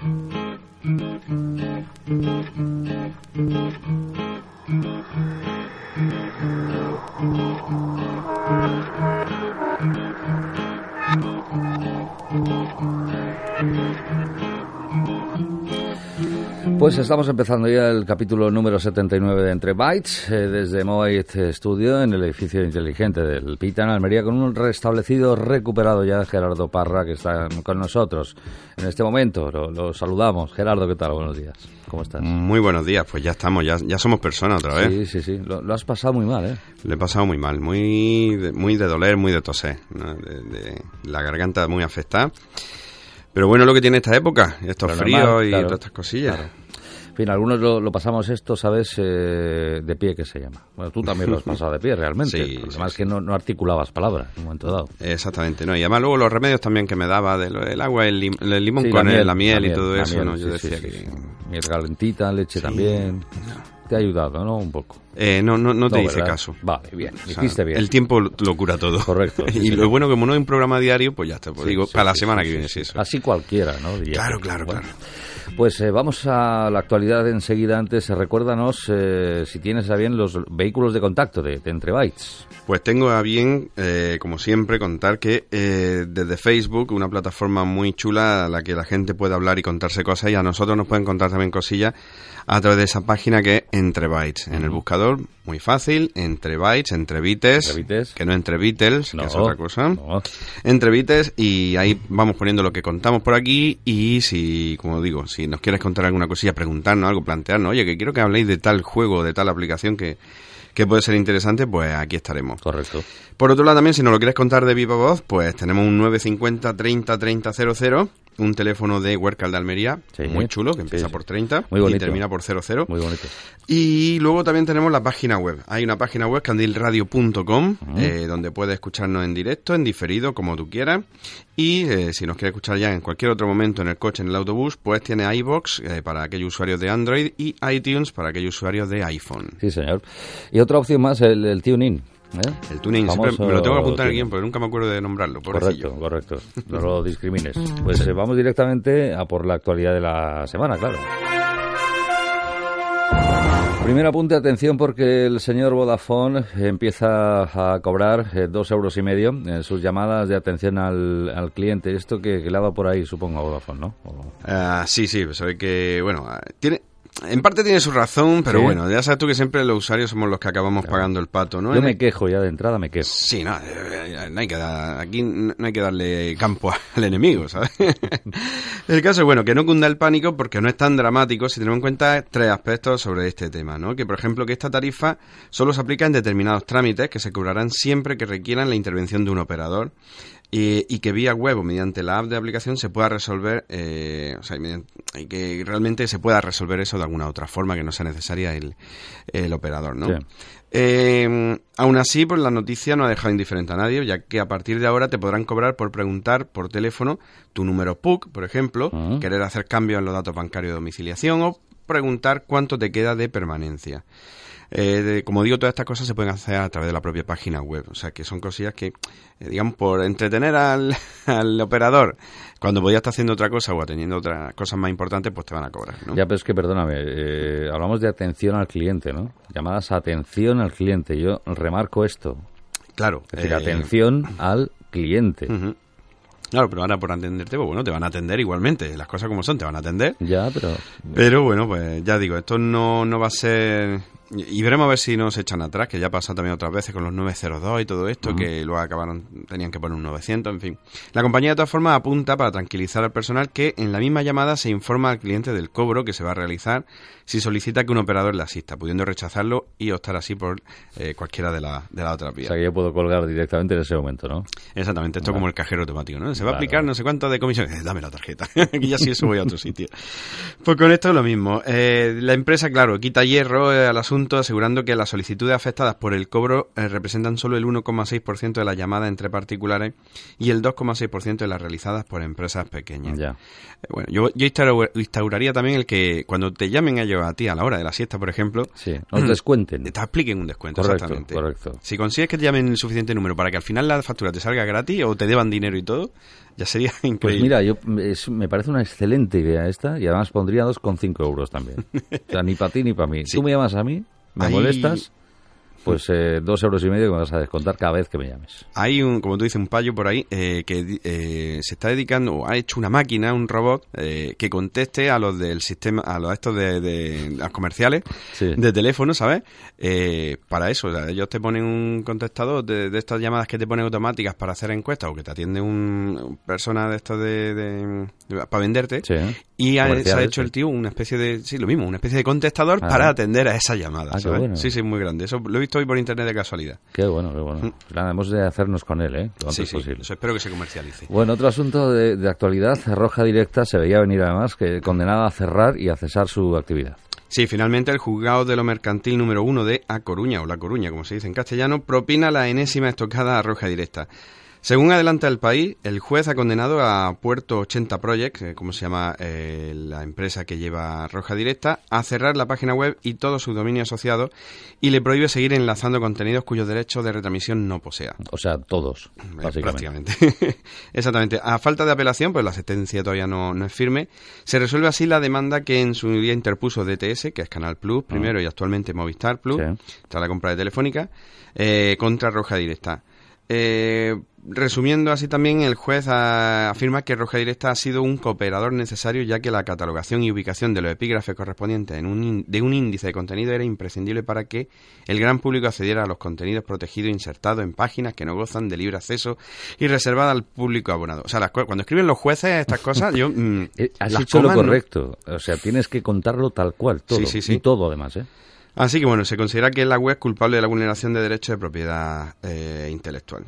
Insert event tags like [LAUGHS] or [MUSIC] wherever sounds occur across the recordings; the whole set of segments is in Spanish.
Thank you. Pues estamos empezando ya el capítulo número 79 de Entre Bytes, eh, desde Mobile Studio, en el edificio inteligente del Pita en Almería, con un restablecido, recuperado ya Gerardo Parra, que está con nosotros en este momento. Lo, saludamos. Gerardo, ¿qué tal? Buenos días. ¿Cómo estás? Muy buenos días, pues ya estamos, ya, ya somos personas otra vez. Sí, sí, sí. Lo, has pasado muy mal, ¿eh? Lo he pasado muy mal, muy de, muy de doler, muy de toser, de, la garganta muy afectada. Pero bueno, lo que tiene esta época, estos fríos y todas estas cosillas. En fin, algunos lo, pasamos esto, ¿sabes? Eh, de pie, que se llama. Bueno, tú también lo has pasado de pie, realmente. [LAUGHS] Sí, además que no, articulabas palabras en un momento dado. Exactamente, ¿no? Y además luego los remedios también que me daba, del agua, el, limón con la miel, y todo eso, ¿no? Yo decía que... Miel calentita, leche también. Te ha ayudado, ¿no? Un poco. Eh, no, no, no te hice caso. Vale, bien. Hiciste bien. El tiempo lo cura todo. Correcto. [LAUGHS] y lo bueno, como no hay un programa diario, pues ya está. Pues digo, para la semana que viene, sí, eso. Así cualquiera, ¿no? claro, claro, claro. Pues eh, vamos a la actualidad enseguida. Antes, eh, recuérdanos eh, si tienes a bien los vehículos de contacto de, Entre Bytes. Pues tengo a bien, como siempre, contar que desde Facebook, una plataforma muy chula a la que la gente puede hablar y contarse cosas, y a nosotros nos pueden contar también cosillas a través de esa página que es Entre Bytes. En el buscador, muy fácil, Entre Bytes, Entre Bites, que no Entre Beatles, que es otra cosa. Entre Bites, y ahí vamos poniendo lo que contamos por aquí, y si, como digo, si nos quieres contar alguna cosilla, preguntarnos algo, plantearnos, oye, que quiero que habléis de tal juego, de tal aplicación que, que puede ser interesante, pues aquí estaremos. Correcto. Por otro lado, también, si nos lo quieres contar de viva voz, pues tenemos un 950 30 30 00 un teléfono de Huercal de Almería, muy chulo, que empieza por 30 y termina por 00. Muy bonito. Y luego también tenemos la página web. Hay una página web, candilradio.com, eh, donde puedes escucharnos en directo, en diferido, como tú quieras. Y eh, si nos quieres escuchar ya en cualquier otro momento en el coche, en el autobús, pues tiene iBox eh, para aquellos usuarios de Android y iTunes para aquellos usuarios de iPhone. Sí, señor. Y otra opción más, el, el TuneIn. ¿Eh? El tuning, siempre me lo tengo que apuntar aquí porque nunca me acuerdo de nombrarlo. Correcto, correcto. No lo discrimines. Pues eh, vamos directamente a por la actualidad de la semana, claro. Primer apunte, atención, porque el señor Vodafone empieza a cobrar eh, dos euros y medio en sus llamadas de atención al, cliente. Esto que, que le va por ahí, supongo, a Vodafone, ¿no? Ah, sí, sí, sabe que, bueno, tiene, en parte tiene su razón, pero bueno, ya sabes tú que siempre los usuarios somos los que acabamos pagando el pato, ¿no? Yo me quejo ya de entrada, me quejo. Sí, no, eh, no hay que aquí no hay que darle campo [LAUGHS] al enemigo, ¿sabes? [LAUGHS] el caso es, bueno, que no cunda el pánico porque no es tan dramático si tenemos en cuenta tres aspectos sobre este tema, ¿no? Que, por ejemplo, que esta tarifa solo se aplica en determinados trámites que se cobrarán siempre que requieran la intervención de un operador y, que vía web o mediante la app de aplicación se pueda resolver, eh, o sea, y que realmente se pueda resolver eso de alguna otra forma que no sea necesaria el, el operador, ¿no? Eh, aún así, pues la noticia no ha dejado indiferente a nadie, ya que a partir de ahora te podrán cobrar por preguntar por teléfono tu número PUC, por ejemplo, ah. querer hacer cambios en los datos bancarios de domiciliación o preguntar cuánto te queda de permanencia. Eh, como digo, todas estas cosas se pueden hacer a través de la propia página web. O sea, que son cosillas que, eh, digamos, por entretener al, [LAUGHS] al, operador, cuando podía estar haciendo otra cosa o atendiendo otras cosas más importantes, pues te van a cobrar. ¿no? Ya, pero es que, perdóname, eh, hablamos de atención al cliente, ¿no? Llamadas atención al cliente. Yo remarco esto. Claro. Es decir, atención al cliente. Claro, pero ahora por atenderte, pues bueno, te van a atender igualmente. Las cosas como son, te van a atender. Ya, pero... Pero bueno, pues ya digo, esto no, no va a ser y veremos a ver si nos echan atrás, que ya pasa también otras veces con los 902 y todo esto, que luego acabaron, tenían que poner un 900, en fin. La compañía de todas formas apunta para tranquilizar al personal que en la misma llamada se informa al cliente del cobro que se va a realizar si solicita que un operador le asista, pudiendo rechazarlo y optar así por eh, cualquiera de, la, de las otras vías. O sea que yo puedo colgar directamente en ese momento, ¿no? Exactamente, esto como el cajero automático, ¿no? Se va a aplicar no sé cuánto de comisión, eh, dame la tarjeta, [LAUGHS] y ya si eso voy a otro sitio. Pues con esto es lo mismo. Eh, la empresa, claro, quita hierro al asunto asegurando que las solicitudes afectadas por el cobro eh, representan solo el 1,6% de las llamadas entre particulares y el 2,6% de las realizadas por empresas pequeñas. Ya. Eh, Bueno, yo, yo instaura- instauraría también el que cuando te llamen ellos a ti a la hora de la siesta, por ejemplo, Sí, nos descuenten. [CLEARS THROAT] te expliquen un descuento. Correcto, exactamente. correcto. Si consigues que te llamen el suficiente número para que al final la factura te salga gratis o te deban dinero y todo, ya sería [LAUGHS] increíble. Pues mira, yo, es- me parece una excelente idea esta y además pondría 2,5 euros también. O sea, ni para ti ni para mí. [LAUGHS] Sí. Tú me llamas a mí, me Ahí- molestas, pues eh, dos euros y medio que me vas a descontar cada vez que me llames. Hay un, como tú dices, un payo por ahí eh, que eh, se está dedicando, o ha hecho una máquina, un robot, eh, que conteste a los del sistema, a los estos de, de las comerciales Sí. de teléfono, ¿sabes? Eh, para eso, o sea, ellos te ponen un contestador de, de estas llamadas que te ponen automáticas para hacer encuestas o que te atiende un, persona de estos de, para venderte. Sí. Y ha- se ha hecho el tío una especie de, sí, lo mismo, una especie de contestador Ah. para atender a esa llamada, Ah, ¿sabes? bueno. Sí, sí, muy grande. Eso lo he visto hoy por internet de casualidad. Qué bueno, qué bueno. Pues nada, hemos de hacernos con él, ¿eh? Lo antes Sí, sí, posible. eso espero que se comercialice. Bueno, otro asunto de, de actualidad, Roja Directa se veía venir además que condenada a cerrar y a cesar su actividad. Sí, finalmente el juzgado de lo mercantil número uno de A Coruña, o La Coruña, como se dice en castellano, propina la enésima estocada a Roja Directa. Según adelanta el país, el juez ha condenado a Puerto 80 Project, eh, como se llama eh, la empresa que lleva Roja Directa, a cerrar la página web y todo su dominio asociado y le prohíbe seguir enlazando contenidos cuyos derechos de retransmisión no posea. O sea, todos, Eh, básicamente. Prácticamente. [LAUGHS] Exactamente. A falta de apelación, pues la sentencia todavía no, no es firme, se resuelve así la demanda que en su día interpuso DTS, que es Canal Plus primero y actualmente Movistar Plus, Ah. Sí. tras la compra de Telefónica, eh, contra Roja Directa. Eh, resumiendo así también, el juez afirma que Roja Directa ha sido un cooperador necesario ya que la catalogación y ubicación de los epígrafes correspondientes en un ín- de un índice de contenido era imprescindible para que el gran público accediera a los contenidos protegidos insertados en páginas que no gozan de libre acceso y reservadas al público abonado. O sea, las cuando escriben los jueces estas cosas, yo... mm, Eh, Has las hecho lo correcto. O sea, tienes que contarlo tal cual, todo. Sí, sí, sí. Y todo además, ¿eh? Así que bueno, se considera que la web es culpable de la vulneración de derechos de propiedad eh, intelectual.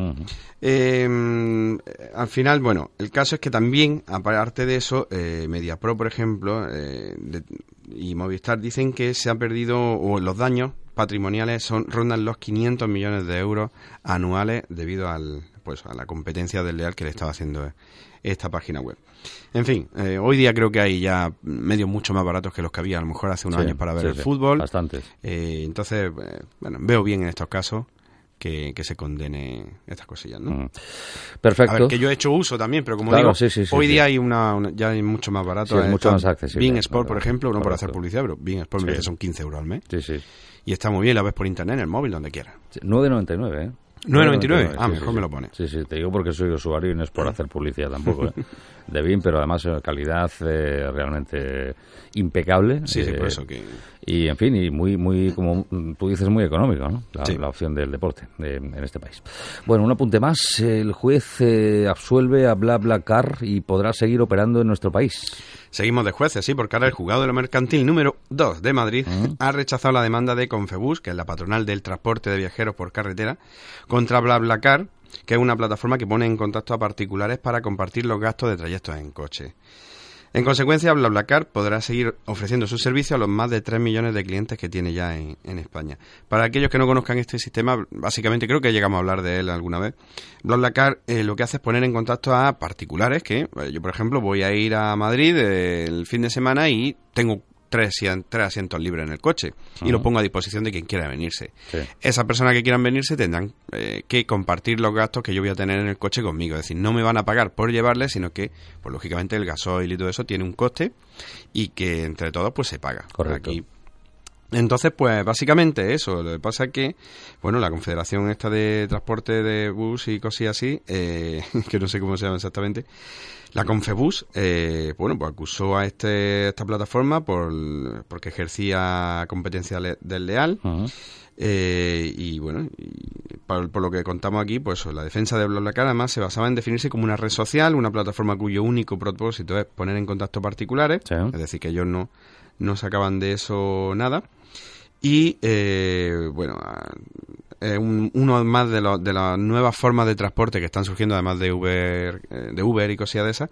Eh, mm, al final, bueno, el caso es que también, aparte de eso, eh, MediaPro, por ejemplo, eh, de- y Movistar dicen que se han perdido, o los daños patrimoniales son rondan los 500 millones de euros anuales debido al, pues, a la competencia desleal que le estaba haciendo esta página web. En fin, eh, hoy día creo que hay ya medios mucho más baratos que los que había a lo mejor hace unos Sí, años para ver sí, el sí, fútbol. Bastantes. Eh, entonces, eh, bueno, veo bien en estos casos que, que se condene estas cosillas, ¿no? A Perfecto. ver, que yo he hecho uso también, pero como Claro, digo, sí, sí, sí, hoy día hay una, una- ya hay mucho más barato. Sí, es eh, mucho más accesible, Bing Sport, por ejemplo, no por correcto. hacer publicidad, pero Bing Sport me que son 15 euros al mes. Sí, sí. Y está muy bien, la ves por internet, en el móvil, donde quieras. Sí, 9,99, ¿eh? 9,99. Ah, mejor sí, me lo pone. Sí, sí, te digo porque soy usuario y no es por [LAUGHS] hacer publicidad tampoco, ¿eh? De BIM, pero además eh, calidad eh, realmente impecable. Sí, sí, eh, por eso que... Y, en fin, y muy, muy, como tú dices, muy económico, ¿no? La, Sí. la opción del deporte eh, en este país. Bueno, un apunte más. El juez eh, absuelve a BlaBlaCar y podrá seguir operando en nuestro país. Seguimos de jueces, sí, porque ahora el juzgado de lo mercantil número 2 de Madrid ha rechazado la demanda de Confebus, que es la patronal del transporte de viajeros por carretera, contra BlaBlaCar, que es una plataforma que pone en contacto a particulares para compartir los gastos de trayectos en coche. En consecuencia, BlaBlaCar podrá seguir ofreciendo su servicio a los más de 3 millones de clientes que tiene ya en, España. Para aquellos que no conozcan este sistema, básicamente creo que llegamos a hablar de él alguna vez. BlaBlaCar eh, lo que hace es poner en contacto a particulares que, eh, yo por ejemplo, voy a ir a Madrid eh, el fin de semana y tengo tres, tres asientos libres en el coche y los pongo a disposición de quien quiera venirse. Sí. Esas personas que quieran venirse tendrán eh, que compartir los gastos que yo voy a tener en el coche conmigo. Es decir, no me van a pagar por llevarles, sino que, pues lógicamente, el gasoil y todo eso tiene un coste y que entre todos pues se paga. Correcto. Aquí entonces, pues básicamente eso. Lo que pasa es que, bueno, la Confederación esta de Transporte de Bus y cosas así, eh, [LAUGHS] que no sé cómo se llama exactamente, la Confebus, eh, bueno, pues acusó a este, esta plataforma por, porque ejercía competencia le- desleal. Eh, y bueno, y por, por lo que contamos aquí, pues la defensa de BlaBlaCar además se basaba en definirse como una red social, una plataforma cuyo único propósito es poner en contacto particulares, Sí. es decir, que ellos no, no sacaban de eso nada. Y eh, bueno, eh, un- uno más de, los- de las nuevas formas de transporte que están surgiendo, además de Uber, eh, de Uber y cosillas de esas,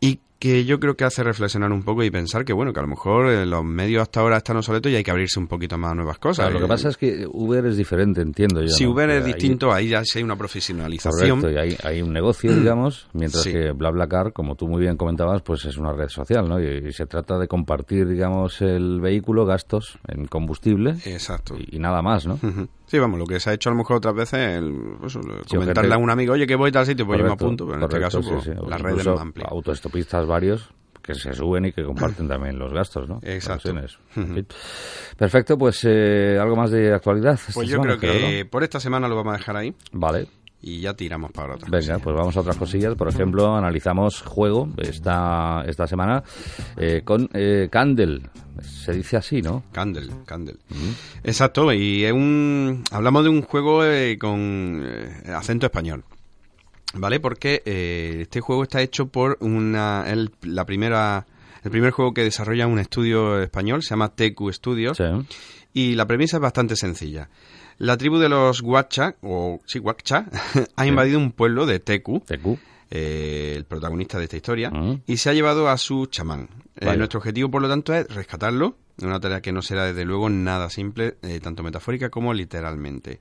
y que yo creo que hace reflexionar un poco y pensar que, bueno, que a lo mejor eh, los medios hasta ahora están obsoletos y hay que abrirse un poquito más a nuevas cosas. lo que Eh, pasa es que Uber es diferente, entiendo yo. si ¿no? Uber es ahí- distinto, ahí ya sí hay una profesionalización. Correcto, y hay, hay un negocio, digamos, [CLEARS THROAT] mientras Sí. que BlaBlaCar, como tú muy bien comentabas, pues es una red social, ¿no? Y, y se trata de compartir, digamos, el vehículo, gastos en combustible Exacto. y, y nada más, ¿no? Ujú. Sí, vamos, lo que se ha hecho a lo mejor otras veces, el, pues, Sí, comentarle a un amigo, oye, que voy tal sitio, pues yo me Correcto, apunto, pero en este correcto, caso, pues, sí, sí. O la red es incluso más amplia. autoestopistas varios que se suben y que comparten también los gastos, ¿no? Exacto. [LAUGHS] Perfecto, pues eh, algo más de actualidad. Pues yo semana, creo que por esta semana lo vamos a dejar ahí Vale. Y ya tiramos para otra. Venga, pues vamos a otras cosillas. Por ejemplo, analizamos juego esta, esta semana eh, con eh, Candle. Se dice así, ¿no? Candle, Candle. Exacto, y es un, hablamos de un juego eh, con eh, acento español. ¿Vale? Porque eh, este juego está hecho por una el, la primera el primer juego que desarrolla un estudio español, se llama TQ Studios. Sí. Y la premisa es bastante sencilla. La tribu de los Huacha, o sí, Huacha, [LAUGHS] ha invadido un pueblo de Teku, TQ. eh, el protagonista de esta historia, Mm. y se ha llevado a su chamán. Eh, nuestro objetivo, por lo tanto, es rescatarlo, una tarea que no será, desde luego, nada simple, eh, tanto metafórica como literalmente.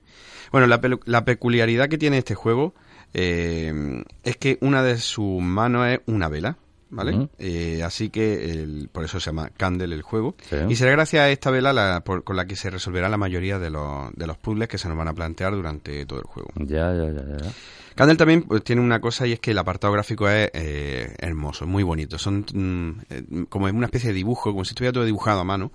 Bueno, la, la peculiaridad que tiene este juego eh, es que una de sus manos es una vela. ¿Vale? Eh, así que el- por eso se llama Candle el juego. Sí. Y será gracias a esta vela la- por- con la que se resolverá la mayoría de los, de los puzzles que se nos van a plantear durante todo el juego. Ya, ya, ya, ya. Candle también pues, tiene una cosa y es que el apartado gráfico es eh, hermoso, muy bonito. Son mm, eh, como una especie de dibujo, como si estuviera todo dibujado a mano,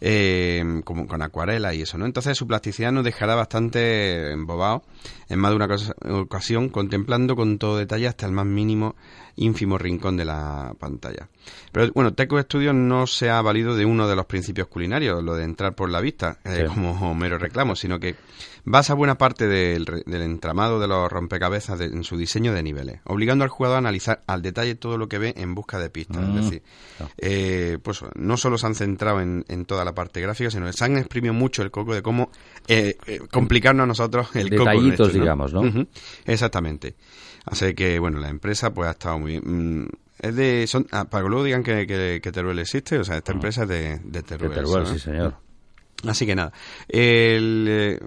eh, como con acuarela y eso, ¿no? Entonces su plasticidad nos dejará bastante embobados en más de una ocasión, contemplando con todo detalle hasta el más mínimo ínfimo rincón de la pantalla. Pero bueno, Teco Studios no se ha valido de uno de los principios culinarios, lo de entrar por la vista, eh, como mero reclamo, sino que basa buena parte del, del entramado de los rompecabezas de- en su diseño de niveles, obligando al jugador a analizar al detalle todo lo que ve en busca de pistas. Mm. Es decir, eh, pues no solo se han centrado en, en toda la parte gráfica, sino que se han exprimido mucho el coco de cómo eh, eh, complicarnos a nosotros el coco. Detallitos, digamos, ¿no? Exactamente. Así que, bueno, la empresa pues ha estado muy bien. Mm, Es de, son, ah, para que luego digan que, que, que Teruel existe, o sea, esta empresa es de, de Teruel. De Teruel, sí, señor. Así que nada. El, eh,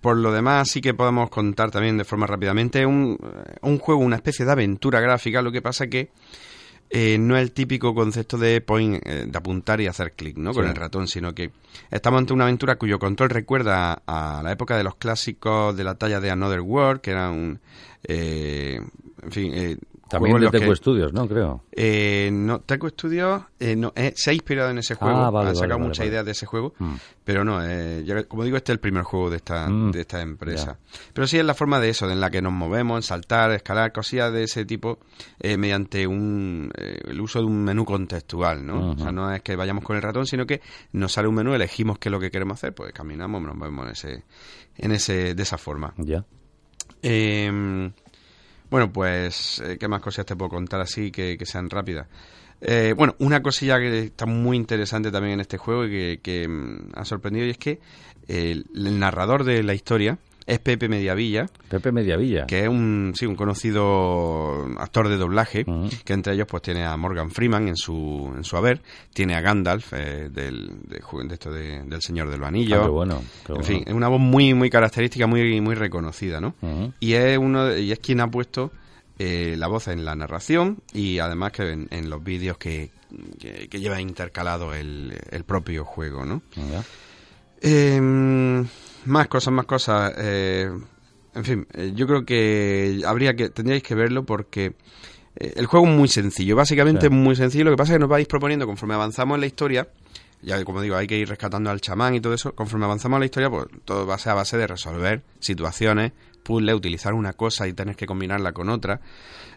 por lo demás, sí que podemos contar también de forma rápidamente un, un juego, una especie de aventura gráfica. Lo que pasa que eh, no es el típico concepto de point, eh, de apuntar y hacer clic ¿no? con el ratón, sino que estamos ante una aventura cuyo control recuerda a, la época de los clásicos de la talla de Another World, que era un. eh, en fin. También de Teco que- Studios, ¿no? Creo. eh, no, Teco Studios eh, no, eh, se ha inspirado en ese juego, Ah, vale, han sacado vale, muchas vale. ideas de ese juego, Mm. pero no, eh, ya- como digo, este es el primer juego de esta, Mm, de esta empresa. Pero sí es la forma de eso, en la que nos movemos, saltar, escalar, cosillas de ese tipo, mediante un, el uso de un menú contextual, ¿no? O sea, no es que vayamos con el ratón, sino que nos sale un menú, elegimos qué es lo que queremos hacer, pues caminamos, nos movemos en ese, en ese, de esa forma. Ya. Eh, bueno, pues, eh, ¿qué más cosas te puedo contar así que, sean rápidas? Eh, bueno, una cosilla que está muy interesante también en este juego y que, que, mm, ha sorprendido y es que el, el narrador de la historia es Pepe Mediavilla, Pepe Mediavilla. que es un, sí, un conocido actor de doblaje, que entre ellos pues tiene a Morgan Freeman en su, en su haber, tiene a Gandalf eh, del, de, esto de- del Señor de los Anillos. Ah, qué bueno. qué en fin, es una voz muy, muy característica, muy, muy reconocida, ¿no? Y es uno de- y es quien ha puesto eh, la voz en la narración y además que en, en los vídeos que, que, que lleva intercalado el, el propio juego, ¿no? Eh, más cosas, más cosas. eh, en fin, eh, yo creo que habría que tendríais que verlo porque eh, el juego es muy sencillo. Básicamente Sí. es muy sencillo. Lo que pasa es que nos vais proponiendo conforme avanzamos en la historia. Ya como digo, hay que ir rescatando al chamán y todo eso. Conforme avanzamos en la historia, pues todo va a ser a base de resolver situaciones, puzzles, utilizar una cosa y tener que combinarla con otra.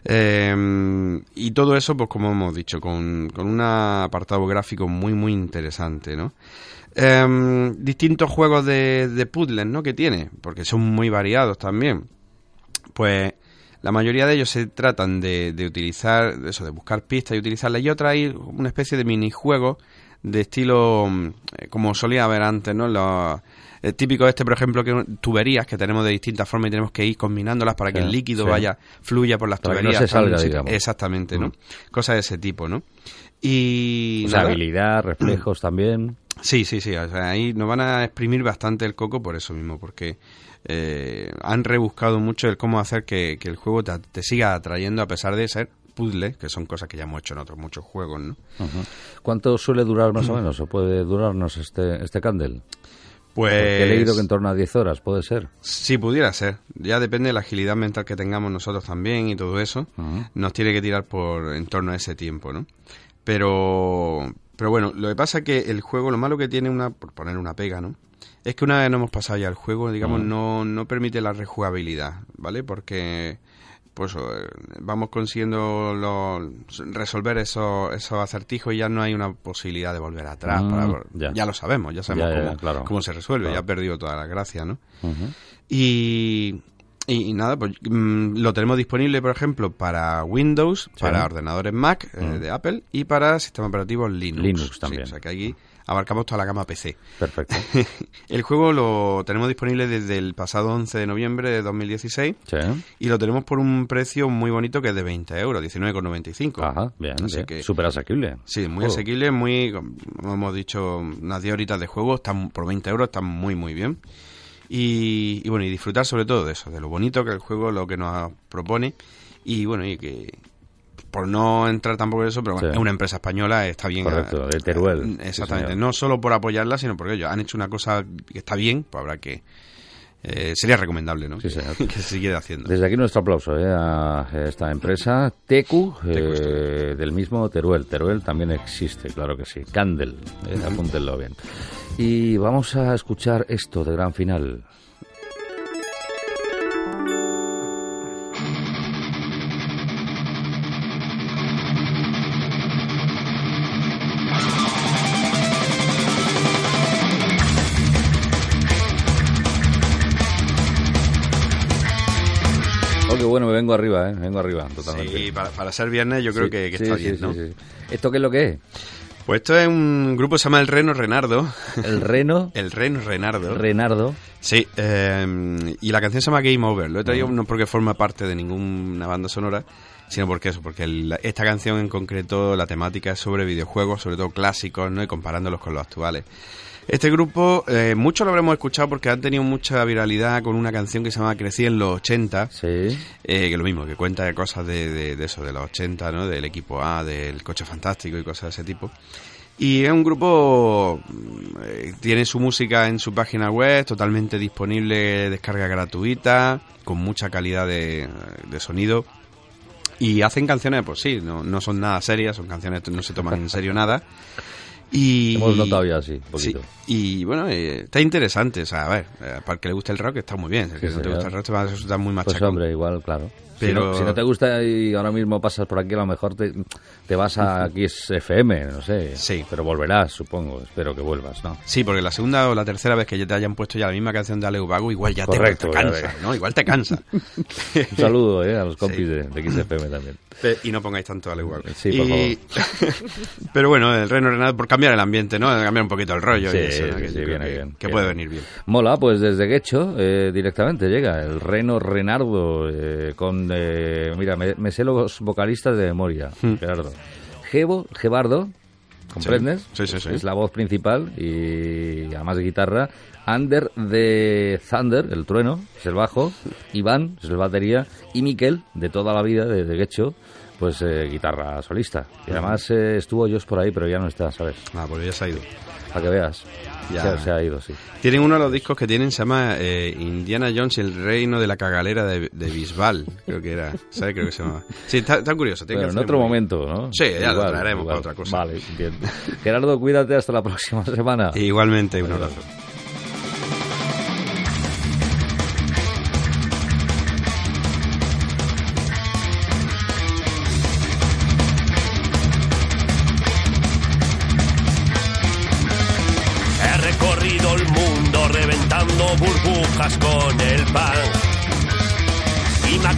Eh, y todo eso, pues como hemos dicho, con, con un apartado gráfico muy, muy interesante, ¿no? Em, distintos juegos de, de puzzles, ¿no? Que tiene, porque son muy variados también. Pues la mayoría de ellos se tratan de, de utilizar, eso, de buscar pistas y utilizarlas. Y otra hay una especie de minijuego de estilo, mm, eh, como solía haber antes, ¿no? Los, el típico este, por ejemplo, que tuberías que tenemos de distintas formas y tenemos que ir combinándolas para que el líquido vaya, fluya por las tuberías. no se salga, digamos. Exactamente, ¿no? Mm. Cosas de ese tipo, ¿no? Y... habilidad, reflejos también. Sí, sí, sí. ahí nos van a exprimir bastante el coco por eso mismo, porque eh, han rebuscado mucho el cómo hacer que, el juego te, siga atrayendo a pesar de ser puzzle, que son cosas que ya hemos hecho en otros muchos juegos, ¿no? ¿Cuánto suele durar más o menos o puede durarnos este, este Candle? Pues... he leído que en torno a 10 horas, ¿puede ser? Sí, pudiera ser. Ya depende de la agilidad mental que tengamos nosotros también y todo eso. Nos tiene que tirar por en torno a ese tiempo, ¿no? Pero, pero bueno, lo que pasa es que el juego, lo malo que tiene, una por poner una pega, ¿no? Es que una vez no hemos pasado ya el juego, digamos, no, no permite la rejugabilidad, ¿vale? Porque pues eh, vamos consiguiendo resolver esos, esos acertijos y ya no hay una posibilidad de volver atrás. Mm, ya. lo sabemos, ya sabemos cómo, se resuelve, ya ha perdido toda la gracia, ¿no? y, y, nada, pues mm, lo tenemos disponible, por ejemplo, para Windows, para ordenadores Mac eh, mm. de Apple y para sistemas operativos Linux. Linux también. o sea que aquí abarcamos toda la gama PC. Perfecto. [LAUGHS] el juego lo tenemos disponible desde el pasado 11 de noviembre de 2016 sí. y lo tenemos por un precio muy bonito que es de 20 euros, 19,95. Ajá, bien, Así Que, súper asequible. Sí, muy asequible, muy, como hemos dicho, unas 10 horitas de juego, están por 20 euros, están muy, muy bien. Y, bueno, y disfrutar sobre todo de eso, de lo bonito que el juego lo que nos propone y bueno, y que por no entrar tampoco en eso, pero bueno, es una empresa española, está bien. Correcto, de Teruel. Eh, exactamente, no solo por apoyarla, sino porque ellos han hecho una cosa que está bien, pues habrá que... Eh, sería recomendable, ¿no? Sí, señor. [LAUGHS] que se siga haciendo. Desde aquí nuestro aplauso eh, a esta empresa, Tecu, del mismo Teruel. Teruel también existe, claro que sí. Candle, apúntenlo bien. Y vamos a escuchar esto de gran final. Vengo arriba, ¿eh? vengo arriba, totalmente. Sí, para, ser viernes yo creo que, está bien, ¿no? ¿Esto qué es lo que es? Pues esto es un grupo que se llama El Reno Renardo. ¿El Reno? [LAUGHS] el Reno Renardo. Renardo. Sí, eh, y la canción se llama Game Over. Lo he traído no porque forma parte de ninguna banda sonora, sino porque eso, porque esta canción en concreto, la temática es sobre videojuegos, sobre todo clásicos, ¿no? Y comparándolos con los actuales. Este grupo, eh, muchos lo habremos escuchado porque han tenido mucha viralidad con una canción que se llama Crecí en los 80. Sí. Eh, que lo mismo, que cuenta de cosas de, de, eso, de los 80, ¿no? Del equipo A, del coche fantástico y cosas de ese tipo. Y es un grupo, eh, tiene su música en su página web, totalmente disponible, descarga gratuita, con mucha calidad de, de sonido. Y hacen canciones, pues sí, no, no son nada serias, son canciones, no se toman en serio nada. [LAUGHS] Y, Hemos notado ya, sí, poquito. y bueno, eh, está interesante, o sea, a ver, eh, para el que le guste el rock está muy bien, si que no te gusta el rock te va a resultar muy machacón. Pues hombre, igual, claro. Pero... Si no, te gusta y ahora mismo pasas por aquí, a lo mejor te, te vas a [LAUGHS] aquí es FM, no sé. Sí. Pero volverás, supongo. Espero que vuelvas, ¿no? Sí, porque la segunda o la tercera vez que ya te hayan puesto ya la misma canción de Aleu Vago, igual ya te, cansa, ¿no? Igual te cansa. [LAUGHS] Un saludo, ¿eh? A los compis de, de, XFM también. Y no pongáis tanto Aleu Vago. Sí, por favor. [LAUGHS] pero bueno, el Reno Renado, por cambiar el ambiente, ¿no? Cambiar un poquito el rollo sí, y eso. Sí, sí, viene bien. Que puede venir bien. Mola, pues desde Guecho eh, directamente llega el Reno Renardo eh, con... Eh, mira, me, sé los vocalistas de memoria, hmm. Gerardo. Gebo, Gebardo, ¿comprendes? Sí, sí, sí, Es la voz principal y además de guitarra. Ander de Thunder, el trueno, es el bajo. Iván, es el batería. Y Miquel, de toda la vida, de, de pues eh, guitarra solista. Y además eh, estuvo Josh por ahí, pero ya no está, ¿sabes? Ah, pues ya se ha ido. Para que veas. Ya. Se, ha ido, sí. Tienen uno de los discos que tienen, se llama eh, Indiana Jones y el reino de la cagalera de, Bisbal, creo que era. ¿Sabes? Creo que se llama. Sí, está, curioso. Pero en otro momento, ¿no? Sí, ya lo traeremos para otra cosa. Vale, bien. Gerardo, cuídate hasta la próxima semana. Igualmente, un abrazo.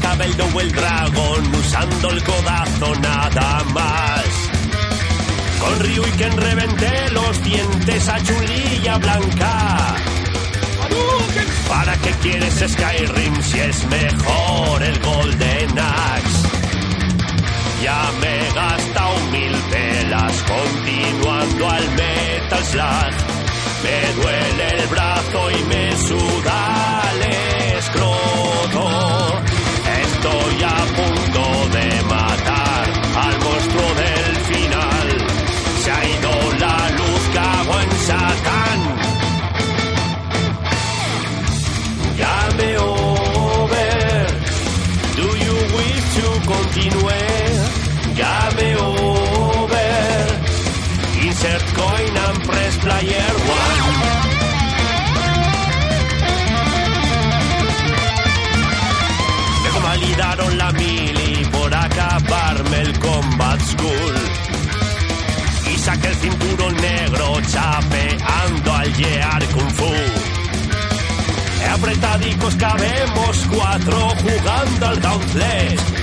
Macabeldo o el dragón usando el codazo nada más. Con Ryu y Ken reventé los dientes a Chulilla Blanca. ¿Para qué quieres Skyrim si es mejor el Golden Axe? Ya me he gastado mil pelas continuando al Metal Slug. Me duele el brazo y me suda el escroto. Wish to continue? Game over. Insert coin and press player one. Me convalidaron la mili por acabarme el combat school. Y saqué el cinturón negro chapeando al year kung fu. Apretadicos cabemos cuatro jugando al Gauntlet.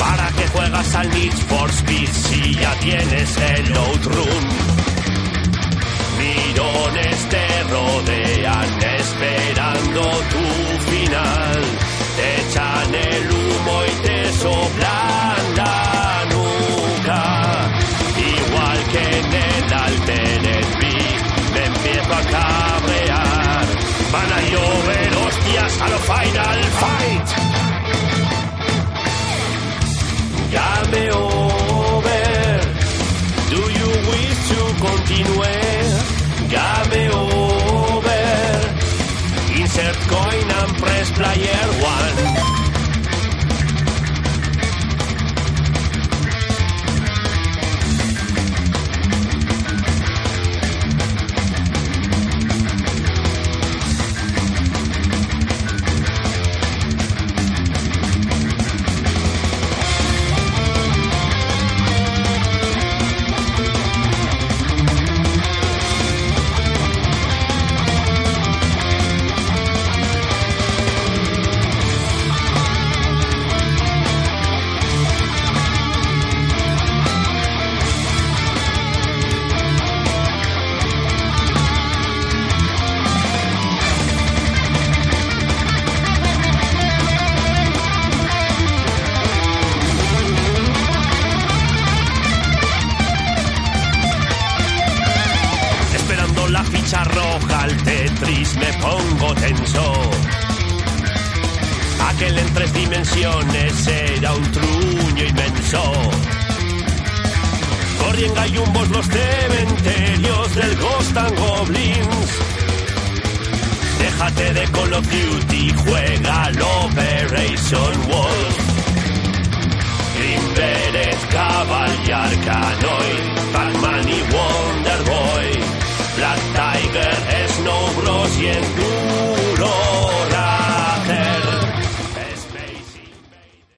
¿Para que juegas al Need for Speed si ya tienes el Outrun? To continue? Game over. Insert coin and press player one. Roja al Tetris me pongo tenso. Aquel en tres dimensiones era un truño inmenso. Corren gallumbos los cementerios del Ghost and Goblins. Déjate de Call of Duty, juega al Operation Wolf. Green Beret, Caballar, Canoid, yes.